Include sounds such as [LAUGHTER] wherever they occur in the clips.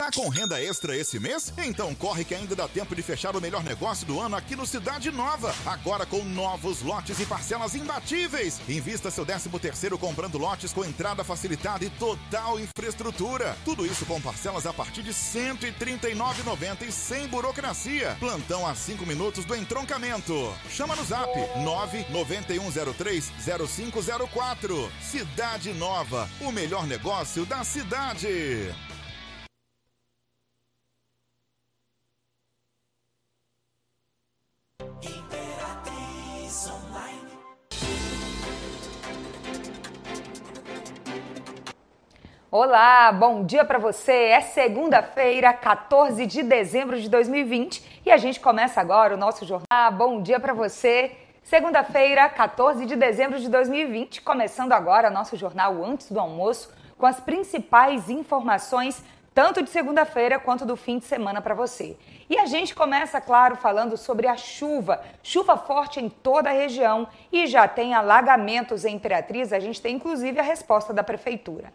Tá com renda extra esse mês? Então corre que ainda dá tempo de fechar o melhor negócio do ano aqui no Cidade Nova. Agora com novos lotes e parcelas imbatíveis. Invista seu 13 terceiro comprando lotes com entrada facilitada e total infraestrutura. Tudo isso com parcelas a partir de R$ 139,90 e sem burocracia. Plantão a 5 minutos do entroncamento. Chama no zap 991030504. Cidade Nova, o melhor negócio da cidade. Olá, bom dia para você. É segunda-feira, 14 de dezembro de 2020 e a gente começa agora o nosso jornal. Bom dia para você. Segunda-feira, 14 de dezembro de 2020, começando agora nosso jornal antes do almoço com as principais informações tanto de segunda-feira quanto do fim de semana para você. E a gente começa, claro, falando sobre a chuva. Chuva forte em toda a região e já tem alagamentos em Imperatriz. A gente tem inclusive a resposta da prefeitura.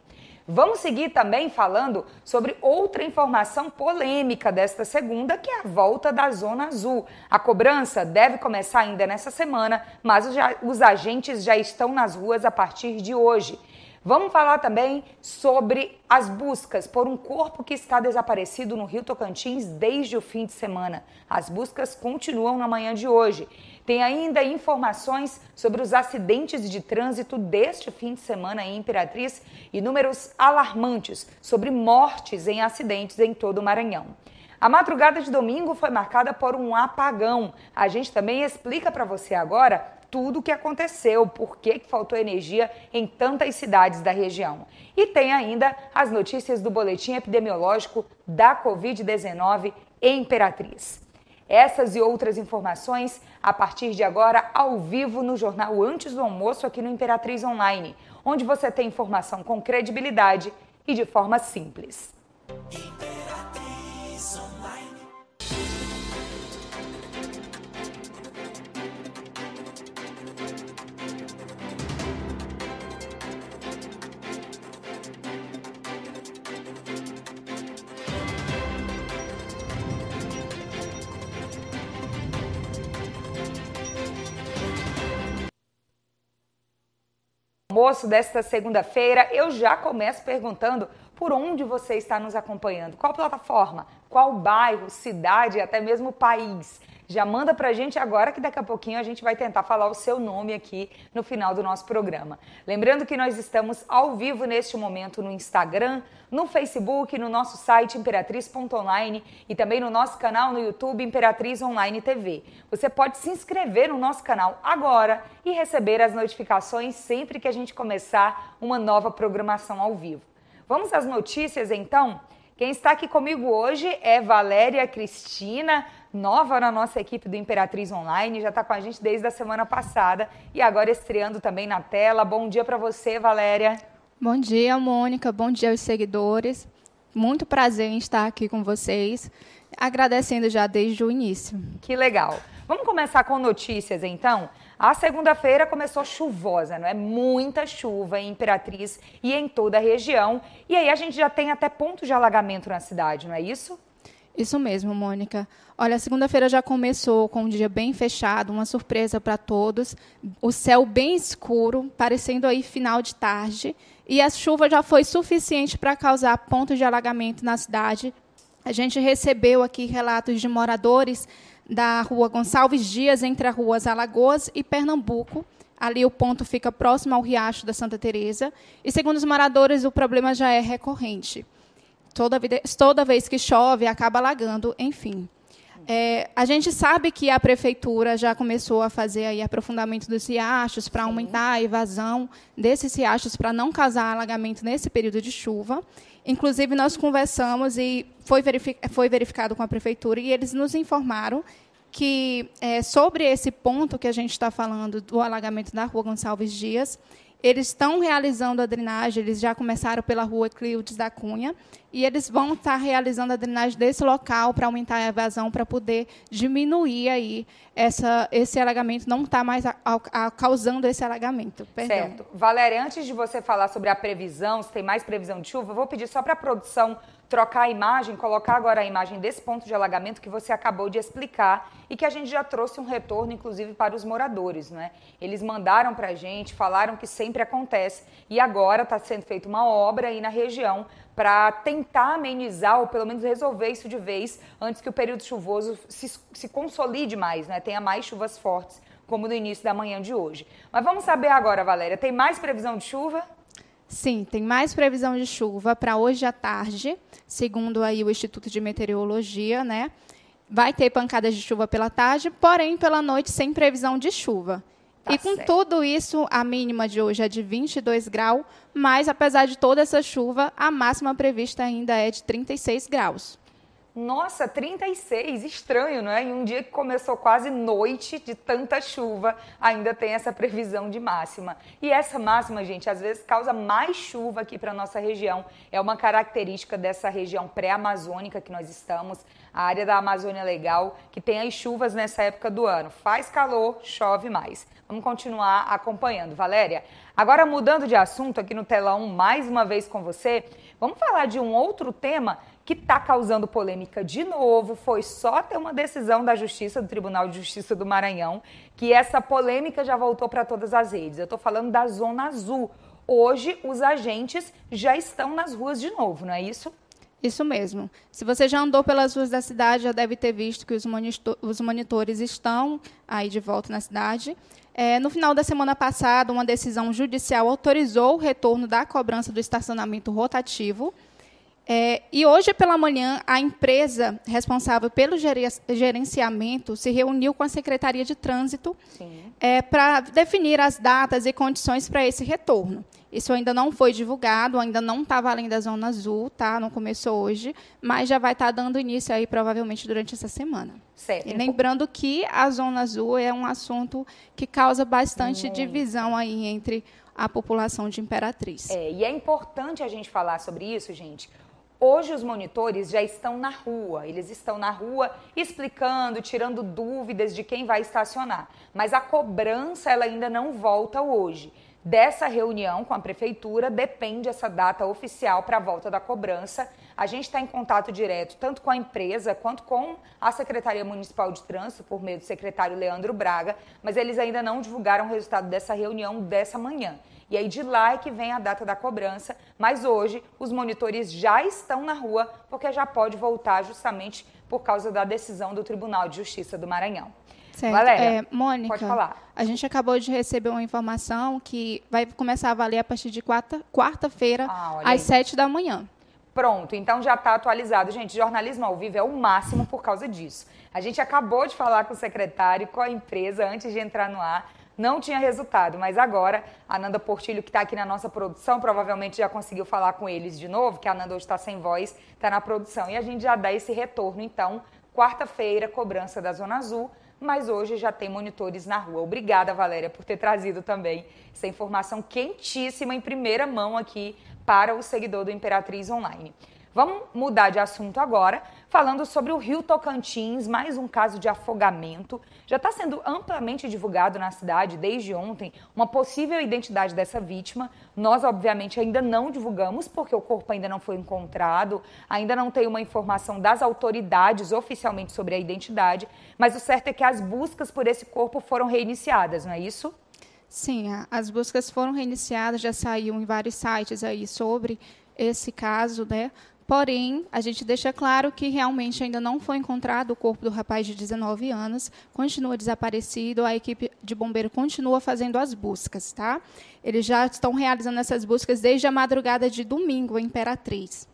Vamos seguir também falando sobre outra informação polêmica desta segunda, que é a volta da Zona Azul. A cobrança deve começar ainda nessa semana, mas os agentes já estão nas ruas a partir de hoje. Vamos falar também sobre as buscas por um corpo que está desaparecido no Rio Tocantins desde o fim de semana. As buscas continuam na manhã de hoje. Tem ainda informações sobre os acidentes de trânsito deste fim de semana em Imperatriz e números alarmantes sobre mortes em acidentes em todo o Maranhão. A madrugada de domingo foi marcada por um apagão. A gente também explica para você agora tudo o que aconteceu, por que faltou energia em tantas cidades da região. E tem ainda as notícias do boletim epidemiológico da Covid-19 em Imperatriz. Essas e outras informações a partir de agora ao vivo no jornal Antes do Almoço aqui no Imperatriz Online, onde você tem informação com credibilidade e de forma simples. Almoço desta segunda-feira, eu já começo perguntando por onde você está nos acompanhando, qual plataforma, qual bairro, cidade até mesmo país. Já manda pra gente agora que daqui a pouquinho a gente vai tentar falar o seu nome aqui no final do nosso programa. Lembrando que nós estamos ao vivo neste momento no Instagram, no Facebook, no nosso site imperatriz.online e também no nosso canal no YouTube Imperatriz Online TV. Você pode se inscrever no nosso canal agora e receber as notificações sempre que a gente começar uma nova programação ao vivo. Vamos às notícias então? Quem está aqui comigo hoje é Valéria Cristina, nova na nossa equipe do Imperatriz Online, já está com a gente desde a semana passada e agora estreando também na tela. Bom dia para você, Valéria. Bom dia, Mônica. Bom dia aos seguidores. Muito prazer em estar aqui com vocês, agradecendo já desde o início. Que legal. Vamos começar com notícias então? A segunda-feira começou chuvosa, não é? Muita chuva em Imperatriz e em toda a região. E aí a gente já tem até pontos de alagamento na cidade, não é isso? Isso mesmo, Mônica. Olha, segunda-feira já começou com um dia bem fechado, uma surpresa para todos. O céu bem escuro, parecendo aí final de tarde. E a chuva já foi suficiente para causar pontos de alagamento na cidade. A gente recebeu aqui relatos de moradores da rua Gonçalves Dias, entre as ruas Alagoas e Pernambuco. Ali o ponto fica próximo ao Riacho da Santa Teresa. E segundo os moradores, o problema já é recorrente. Toda, toda vez que chove, acaba alagando, enfim. É, a gente sabe que a prefeitura já começou a fazer aí aprofundamento dos riachos para aumentar a evasão desses riachos para não causar alagamento nesse período de chuva. Inclusive, nós conversamos e foi, verific foi verificado com a prefeitura e eles nos informaram que, é, sobre esse ponto que a gente está falando do alagamento da rua Gonçalves Dias, eles estão realizando a drenagem, eles já começaram pela rua Cleudes da Cunha, e eles vão estar realizando a drenagem desse local para aumentar a evasão, para poder diminuir aí essa, esse alagamento, não estar tá mais a, a, causando esse alagamento. Perdão. Certo. Valéria, antes de você falar sobre a previsão, se tem mais previsão de chuva, eu vou pedir só para a produção trocar a imagem, colocar agora a imagem desse ponto de alagamento que você acabou de explicar e que a gente já trouxe um retorno, inclusive, para os moradores, né? Eles mandaram para a gente, falaram que sempre acontece e agora está sendo feita uma obra aí na região para tentar amenizar ou pelo menos resolver isso de vez antes que o período chuvoso se, se consolide mais, né? Tenha mais chuvas fortes, como no início da manhã de hoje. Mas vamos saber agora, Valéria, tem mais previsão de chuva? Sim, tem mais previsão de chuva para hoje à tarde, segundo aí o Instituto de Meteorologia, né? Vai ter pancadas de chuva pela tarde, porém pela noite sem previsão de chuva. Tá e com certo. tudo isso, a mínima de hoje é de 22 graus, mas apesar de toda essa chuva, a máxima prevista ainda é de 36 graus. Nossa, 36, estranho, não é? Em um dia que começou quase noite de tanta chuva, ainda tem essa previsão de máxima. E essa máxima, gente, às vezes causa mais chuva aqui para nossa região. É uma característica dessa região pré-amazônica que nós estamos, a área da Amazônia Legal, que tem as chuvas nessa época do ano. Faz calor, chove mais. Vamos continuar acompanhando. Valéria, agora mudando de assunto aqui no telão mais uma vez com você, vamos falar de um outro tema que está causando polêmica de novo. Foi só ter uma decisão da Justiça, do Tribunal de Justiça do Maranhão, que essa polêmica já voltou para todas as redes. Eu estou falando da Zona Azul. Hoje, os agentes já estão nas ruas de novo, não é isso? Isso mesmo. Se você já andou pelas ruas da cidade, já deve ter visto que os, monitor, os monitores estão aí de volta na cidade. É, no final da semana passada, uma decisão judicial autorizou o retorno da cobrança do estacionamento rotativo é, e hoje pela manhã, a empresa responsável pelo gerenciamento se reuniu com a Secretaria de Trânsito é, para definir as datas e condições para esse retorno. Isso ainda não foi divulgado, ainda não está valendo a Zona Azul, tá? não começou hoje, mas já vai estar tá dando início aí provavelmente durante essa semana. Certo. E lembrando que a Zona Azul é um assunto que causa bastante divisão aí entre a população de Imperatriz. É, e é importante a gente falar sobre isso, gente, Hoje os monitores já estão na rua, eles estão na rua explicando, tirando dúvidas de quem vai estacionar. Mas a cobrança ela ainda não volta hoje. Dessa reunião com a prefeitura depende essa data oficial para a volta da cobrança. A gente está em contato direto tanto com a empresa quanto com a Secretaria Municipal de Trânsito, por meio do secretário Leandro Braga, mas eles ainda não divulgaram o resultado dessa reunião dessa manhã. E aí de lá é que vem a data da cobrança, mas hoje os monitores já estão na rua porque já pode voltar justamente por causa da decisão do Tribunal de Justiça do Maranhão. Certo. Valéria, É, Mônica, pode falar. a gente acabou de receber uma informação que vai começar a valer a partir de quarta- quarta-feira, Ah, olha aí. às sete da manhã. Pronto, então já está atualizado. Gente, jornalismo ao vivo é o máximo por causa disso. A gente acabou de falar com o secretário, com a empresa, antes de entrar no ar. Não tinha resultado, mas agora a Nanda Portilho, que está aqui na nossa produção, provavelmente já conseguiu falar com eles de novo, que a Nanda hoje está sem voz, está na produção. E a gente já dá esse retorno, então, quarta-feira, cobrança da Zona Azul, mas hoje já tem monitores na rua. Obrigada, Valéria, por ter trazido também essa informação quentíssima em primeira mão aqui para o seguidor do Imperatriz Online. Vamos mudar de assunto agora, falando sobre o Rio Tocantins, mais um caso de afogamento. Já está sendo amplamente divulgado na cidade desde ontem uma possível identidade dessa vítima. Nós, obviamente, ainda não divulgamos, porque o corpo ainda não foi encontrado, ainda não tem uma informação das autoridades oficialmente sobre a identidade, mas o certo é que as buscas por esse corpo foram reiniciadas, não é isso? Sim, as buscas foram reiniciadas, já saiu em vários sites aí sobre esse caso, né? Porém, a gente deixa claro que realmente ainda não foi encontrado o corpo do rapaz de 19 anos, continua desaparecido, a equipe de bombeiro continua fazendo as buscas, tá? Eles já estão realizando essas buscas desde a madrugada de domingo, em Imperatriz.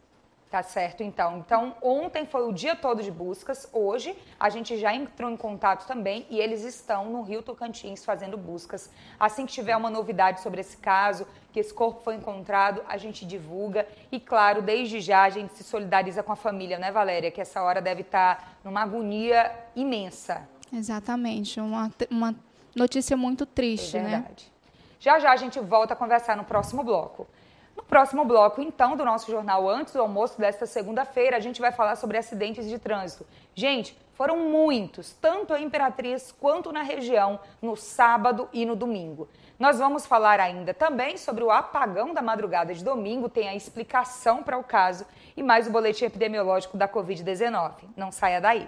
Tá certo, então. Então, ontem foi o dia todo de buscas. Hoje, a gente já entrou em contato também e eles estão no Rio Tocantins fazendo buscas. Assim que tiver uma novidade sobre esse caso, que esse corpo foi encontrado, a gente divulga. E, claro, desde já a gente se solidariza com a família, né, Valéria? Que essa hora deve estar numa agonia imensa. Exatamente, uma, uma notícia muito triste, É né? verdade. Já já a gente volta a conversar no próximo bloco. No próximo bloco, então, do nosso jornal Antes do Almoço desta segunda-feira, a gente vai falar sobre acidentes de trânsito. Gente, foram muitos, tanto em Imperatriz quanto na região, no sábado e no domingo. Nós vamos falar ainda também sobre o apagão da madrugada de domingo, tem a explicação para o caso e mais o boletim epidemiológico da Covid-19. Não saia daí.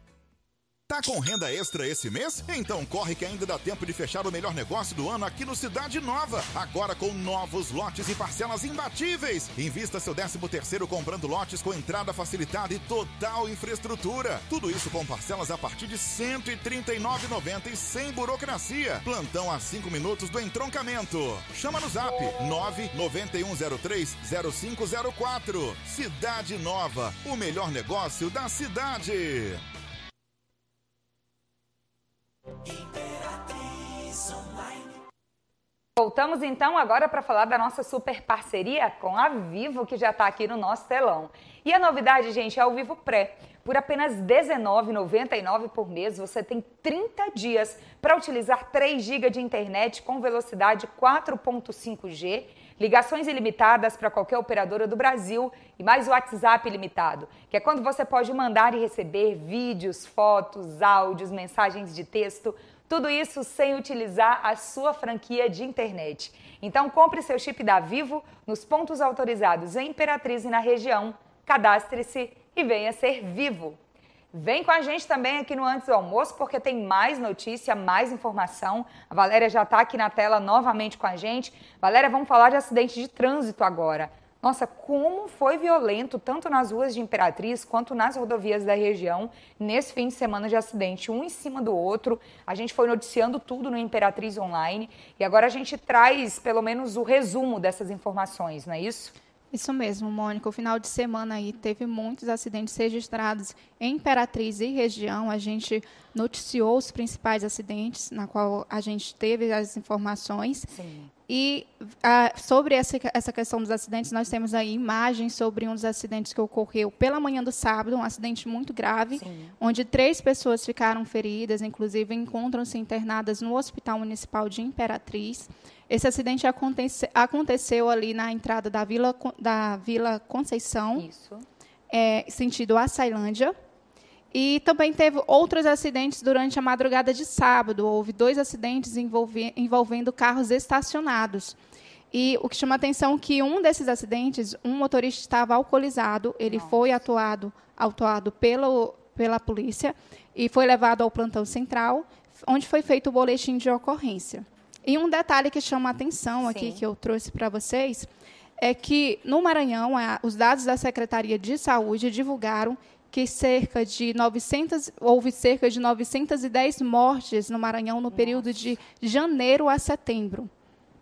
Tá com renda extra esse mês? Então corre que ainda dá tempo de fechar o melhor negócio do ano aqui no Cidade Nova. Agora com novos lotes e parcelas imbatíveis. Invista seu 13 terceiro comprando lotes com entrada facilitada e total infraestrutura. Tudo isso com parcelas a partir de R$ 139,90 e sem burocracia. Plantão a 5 minutos do entroncamento. Chama no zap 991030504. Cidade Nova, o melhor negócio da cidade. Voltamos então agora para falar da nossa super parceria com a Vivo, que já está aqui no nosso telão. E a novidade, gente, é o Vivo Pré. Por apenas R$19,99 por mês, você tem 30 dias para utilizar 3 GB de internet com velocidade 4.5G, ligações ilimitadas para qualquer operadora do Brasil e mais o WhatsApp ilimitado, que é quando você pode mandar e receber vídeos, fotos, áudios, mensagens de texto, tudo isso sem utilizar a sua franquia de internet. Então compre seu chip da Vivo nos pontos autorizados em Imperatriz e na região, cadastre-se e venha ser vivo. Vem com a gente também aqui no Antes do Almoço, porque tem mais notícia, mais informação. A Valéria já está aqui na tela novamente com a gente. Valéria, vamos falar de acidente de trânsito agora. Nossa, como foi violento, tanto nas ruas de Imperatriz quanto nas rodovias da região, nesse fim de semana de acidente, um em cima do outro. A gente foi noticiando tudo no Imperatriz Online e agora a gente traz pelo menos o resumo dessas informações, não é isso? Isso mesmo, Mônica. O final de semana aí teve muitos acidentes registrados em Imperatriz e região. A gente noticiou os principais acidentes, na qual a gente teve as informações. Sim. E ah, sobre essa, essa questão dos acidentes, nós temos aí imagens sobre um dos acidentes que ocorreu pela manhã do sábado, um acidente muito grave, Sim. onde três pessoas ficaram feridas, inclusive encontram-se internadas no Hospital Municipal de Imperatriz. Esse acidente acontece, aconteceu ali na entrada da Vila, da Vila Conceição, é, sentido Açailândia. E também teve outros acidentes durante a madrugada de sábado. Houve dois acidentes envolve- envolvendo carros estacionados. E o que chama atenção é que um desses acidentes, um motorista estava alcoolizado, ele foi atuado, autuado pelo, pela polícia e foi levado ao plantão central, onde foi feito o boletim de ocorrência. E um detalhe que chama a atenção aqui, Sim. que eu trouxe para vocês, é que no Maranhão, a- os dados da Secretaria de Saúde divulgaram que cerca de 900, houve cerca de 910 mortes no Maranhão no período de janeiro a setembro.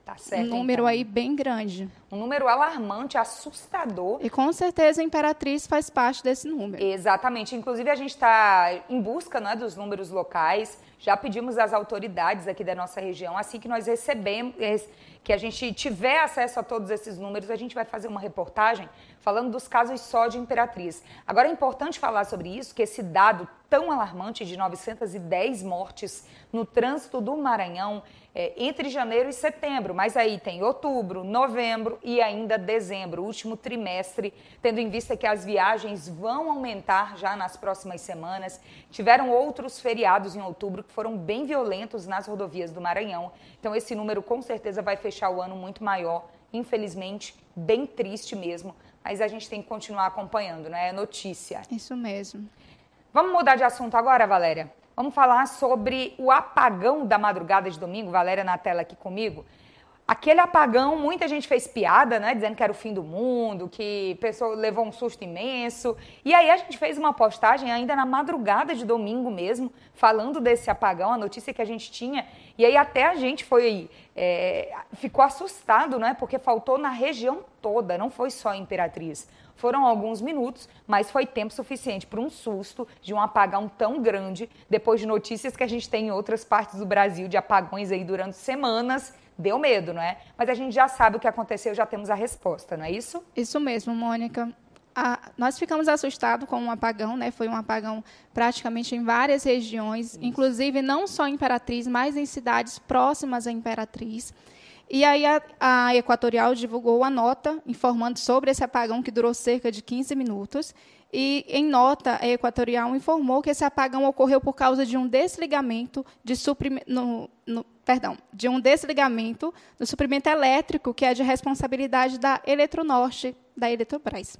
Tá certo. um número então. aí bem grande. Um número alarmante, assustador. E com certeza a Imperatriz faz parte desse número. Exatamente. Inclusive, a gente está em busca né, dos números locais. Já pedimos às autoridades aqui da nossa região, assim que nós recebemos, es- que a gente tiver acesso a todos esses números, a gente vai fazer uma reportagem falando dos casos só de Imperatriz. Agora, é importante falar sobre isso, que esse dado tão alarmante de 910 mortes no trânsito do Maranhão é, entre janeiro e setembro, mas aí tem outubro, novembro e ainda dezembro, último trimestre, tendo em vista que as viagens vão aumentar já nas próximas semanas. Tiveram outros feriados em outubro que foram bem violentos nas rodovias do Maranhão. Então esse número com certeza vai fechar o ano muito maior, infelizmente, bem triste mesmo, mas a gente tem que continuar acompanhando, né? É notícia. Isso mesmo. Vamos mudar de assunto agora, Valéria? Vamos falar sobre o apagão da madrugada de domingo. Valéria na tela aqui comigo. Aquele apagão, muita gente fez piada, né? Dizendo que era o fim do mundo, que a pessoa levou um susto imenso. E aí a gente fez uma postagem ainda na madrugada de domingo mesmo, falando desse apagão, a notícia que a gente tinha. E aí até a gente foi. é, ficou assustado, né? Porque faltou na região toda, não foi só em Imperatriz. Foram alguns minutos, mas foi tempo suficiente para um susto de um apagão tão grande, depois de notícias que a gente tem em outras partes do Brasil de apagões aí durante semanas. Deu medo, não é? Mas a gente já sabe o que aconteceu, já temos a resposta, não é isso? Isso mesmo, Mônica. Nós ficamos assustados com um apagão, né? Foi um apagão praticamente em várias regiões, inclusive não só em Imperatriz, mas em cidades próximas à Imperatriz. E aí a, a Equatorial divulgou a nota informando sobre esse apagão que durou cerca de 15 minutos. E em nota, a Equatorial informou que esse apagão ocorreu por causa de um desligamento de suprimento, no, perdão, de um desligamento do suprimento elétrico que é de responsabilidade da Eletronorte, da Eletrobras.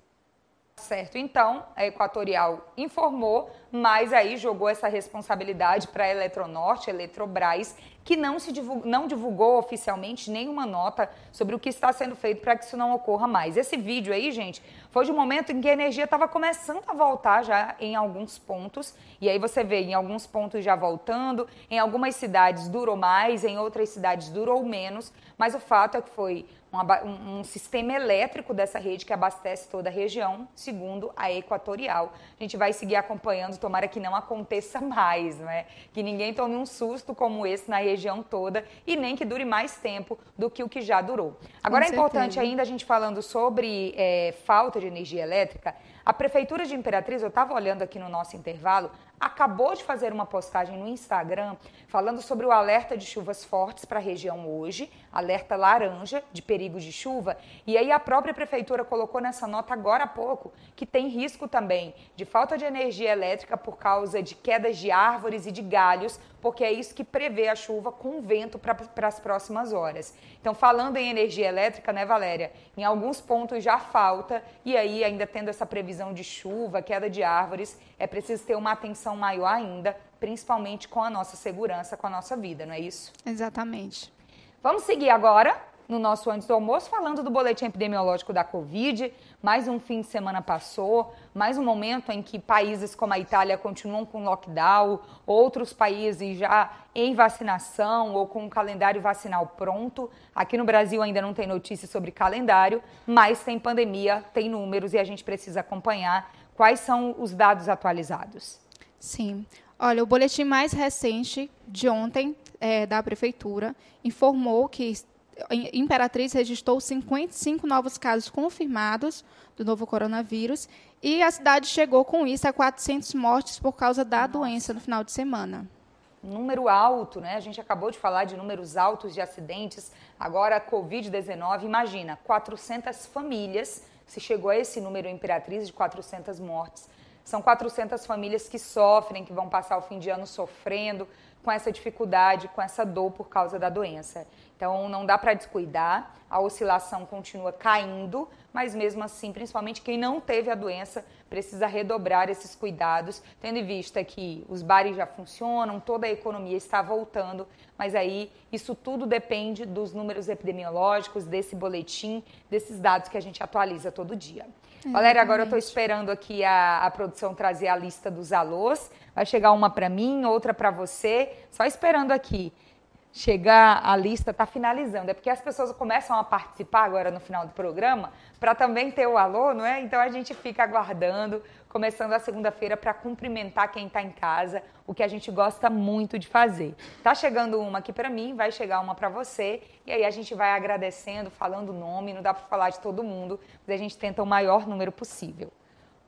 Certo, então a Equatorial informou, mas aí jogou essa responsabilidade para a Eletronorte, Eletrobras, que não, se divulgou, não divulgou oficialmente nenhuma nota sobre o que está sendo feito para que isso não ocorra mais. Esse vídeo aí, gente, foi de um momento em que a energia estava começando a voltar já em alguns pontos, e aí você vê em alguns pontos já voltando, em algumas cidades durou mais, em outras cidades durou menos, mas o fato é que foi um, um, sistema elétrico dessa rede que abastece toda a região, segundo a Equatorial. A gente vai seguir acompanhando, tomara que não aconteça [LAUGHS] mais, não é? Que ninguém tome um susto como esse na região toda e nem que dure mais tempo do que o que já durou. Agora é importante ainda a gente falando sobre é, falta de energia elétrica, a Prefeitura de Imperatriz, eu estava olhando aqui no nosso intervalo, acabou de fazer uma postagem no Instagram falando sobre o alerta de chuvas fortes para a região hoje, alerta laranja de perigo de chuva. E aí a própria prefeitura colocou nessa nota agora há pouco que tem risco também de falta de energia elétrica por causa de quedas de árvores e de galhos, porque é isso que prevê a chuva com vento para as próximas horas. Então, falando em energia elétrica, né, Valéria? Em alguns pontos já falta, e aí, ainda tendo essa previsão de chuva, queda de árvores, é preciso ter uma atenção maior ainda, principalmente com a nossa segurança, com a nossa vida, não é isso? Exatamente. Vamos seguir agora no nosso antes do almoço, falando do boletim epidemiológico da Covid. Mais um fim de semana passou, mais um momento em que países como a Itália continuam com lockdown, outros países já em vacinação ou com o calendário vacinal pronto. Aqui no Brasil ainda não tem notícias sobre calendário, mas tem pandemia, tem números e a gente precisa acompanhar quais são os dados atualizados. Sim. Olha, o boletim mais recente de ontem é, da Prefeitura informou que Imperatriz registrou 55 novos casos confirmados do novo coronavírus e a cidade chegou com isso a 400 mortes por causa da Nossa. doença no final de semana. Número alto, né? A gente acabou de falar de números altos de acidentes. Agora, a Covid-19, imagina, 400 famílias, se chegou a esse número Imperatriz de 400 mortes. São 400 famílias que sofrem, que vão passar o fim de ano sofrendo com essa dificuldade, com essa dor por causa da doença. Então não dá para descuidar, a oscilação continua caindo, mas mesmo assim, principalmente quem não teve a doença, precisa redobrar esses cuidados, tendo em vista que os bares já funcionam, toda a economia está voltando, mas aí isso tudo depende dos números epidemiológicos, desse boletim, desses dados que a gente atualiza todo dia. É, Valéria, agora eu estou esperando aqui a, a produção trazer a lista dos alôs. Vai chegar uma para mim, outra para você. Só esperando aqui chegar a lista, está finalizando. É porque as pessoas começam a participar agora no final do programa para também ter o alô, não é? Então a gente fica aguardando, começando a segunda-feira para cumprimentar quem está em casa, o que a gente gosta muito de fazer. Tá chegando uma aqui para mim, vai chegar uma para você e aí a gente vai agradecendo, falando o nome. Não dá para falar de todo mundo, mas a gente tenta o maior número possível.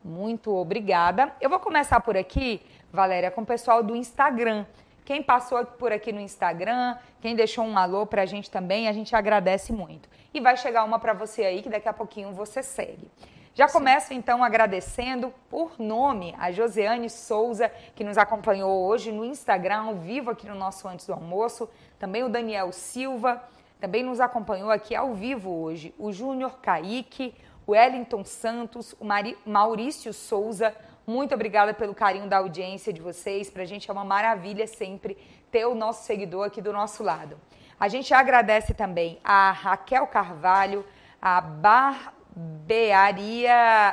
Muito obrigada. Eu vou começar por aqui, Valéria, com o pessoal do Instagram. Quem passou por aqui no Instagram, quem deixou um alô pra gente também, a gente agradece muito. E vai chegar uma para você aí que daqui a pouquinho você segue. Já começo então agradecendo por nome a Josiane Souza, que nos acompanhou hoje no Instagram, ao vivo aqui no nosso Antes do Almoço. Também o Daniel Silva, também nos acompanhou aqui ao vivo hoje. O Júnior Kaique, o Wellington Santos, o Maurício Souza, muito obrigada pelo carinho da audiência de vocês. Para a gente é uma maravilha sempre ter o nosso seguidor aqui do nosso lado. A gente agradece também a Raquel Carvalho, a Bar Barbearia,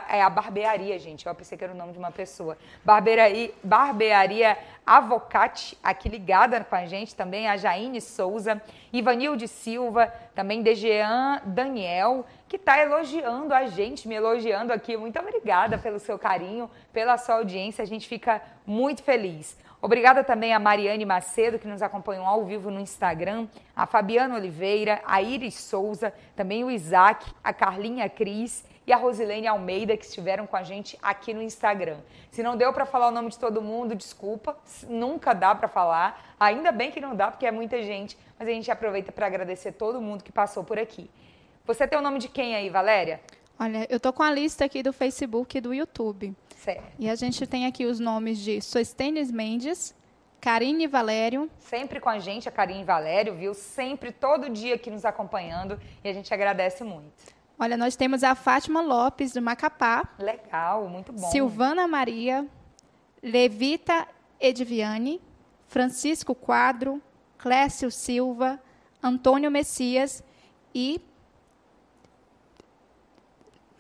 é a barbearia, gente, eu pensei que era o nome de uma pessoa. Barbearia, barbearia Avocate, aqui ligada com a gente também, a Jaine Souza, Ivanilde Silva, também Dejean Daniel, que está elogiando a gente, me elogiando aqui. Muito obrigada pelo seu carinho, pela sua audiência, a gente fica muito feliz. Obrigada também a Mariane Macedo, que nos acompanhou ao vivo no Instagram, a Fabiana Oliveira, a Iris Souza, também o Isaac, a Carlinha Cris e a Rosilene Almeida, que estiveram com a gente aqui no Instagram. Se não deu para falar o nome de todo mundo, desculpa, nunca dá para falar. Ainda bem que não dá, porque é muita gente, mas a gente aproveita para agradecer todo mundo que passou por aqui. Você tem o nome de quem aí, Valéria? Olha, eu tô com a lista aqui do Facebook e do YouTube. Certo. E a gente tem aqui os nomes de Sostênis Mendes, Karine Valério. Sempre com a gente, a Karine Valério, viu? Sempre, todo dia aqui nos acompanhando e a gente agradece muito. Olha, nós temos a Fátima Lopes, do Macapá. Legal, muito bom. Silvana Maria, Levita Ediviane, Francisco Quadro, Clécio Silva, Antônio Messias e.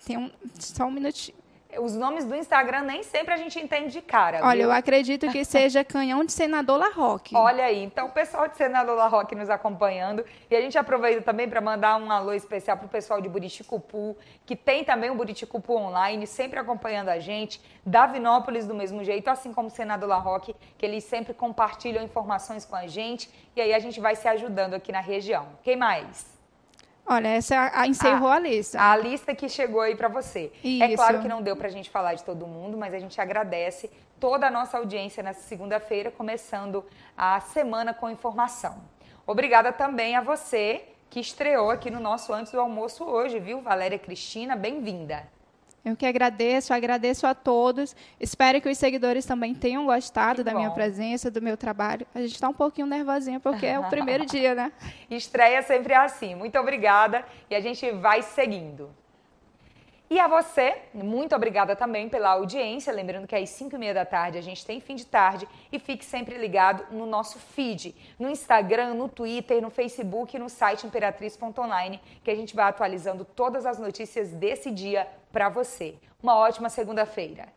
Tem um, só um minutinho. Os nomes do Instagram nem sempre a gente entende de cara. Olha, viu? eu acredito que [LAUGHS] seja canhão de senador Larroque. Olha aí, então o pessoal de Senador La Roque nos acompanhando. E a gente aproveita também para mandar um alô especial para o pessoal de Buriticupu, que tem também o Buriticupu online, sempre acompanhando a gente. Davinópolis do mesmo jeito, assim como Senador La Roque, que eles sempre compartilham informações com a gente. E aí a gente vai se ajudando aqui na região. Quem mais? Olha, essa é a, a- encerrou Ah, a lista. A lista que chegou aí para você. É Isso. claro que não deu para a gente falar de todo mundo, mas a gente agradece toda a nossa audiência nessa segunda-feira, começando a semana com informação. Obrigada também a você que estreou aqui no nosso Antes do Almoço hoje, viu? Valéria Cristina, bem-vinda. Eu que agradeço, agradeço a todos. Espero que os seguidores também tenham gostado Que da minha presença, do meu trabalho. A gente está um pouquinho nervosinha porque é o primeiro [LAUGHS] dia, né? Estreia sempre é assim. Muito obrigada e a gente vai seguindo. E a você, muito obrigada também pela audiência. Lembrando que às 5 e meia da tarde a gente tem fim de tarde e fique sempre ligado no nosso feed, no Instagram, no Twitter, no Facebook e no site imperatriz.online, que a gente vai atualizando todas as notícias desse dia para você. Uma ótima segunda-feira.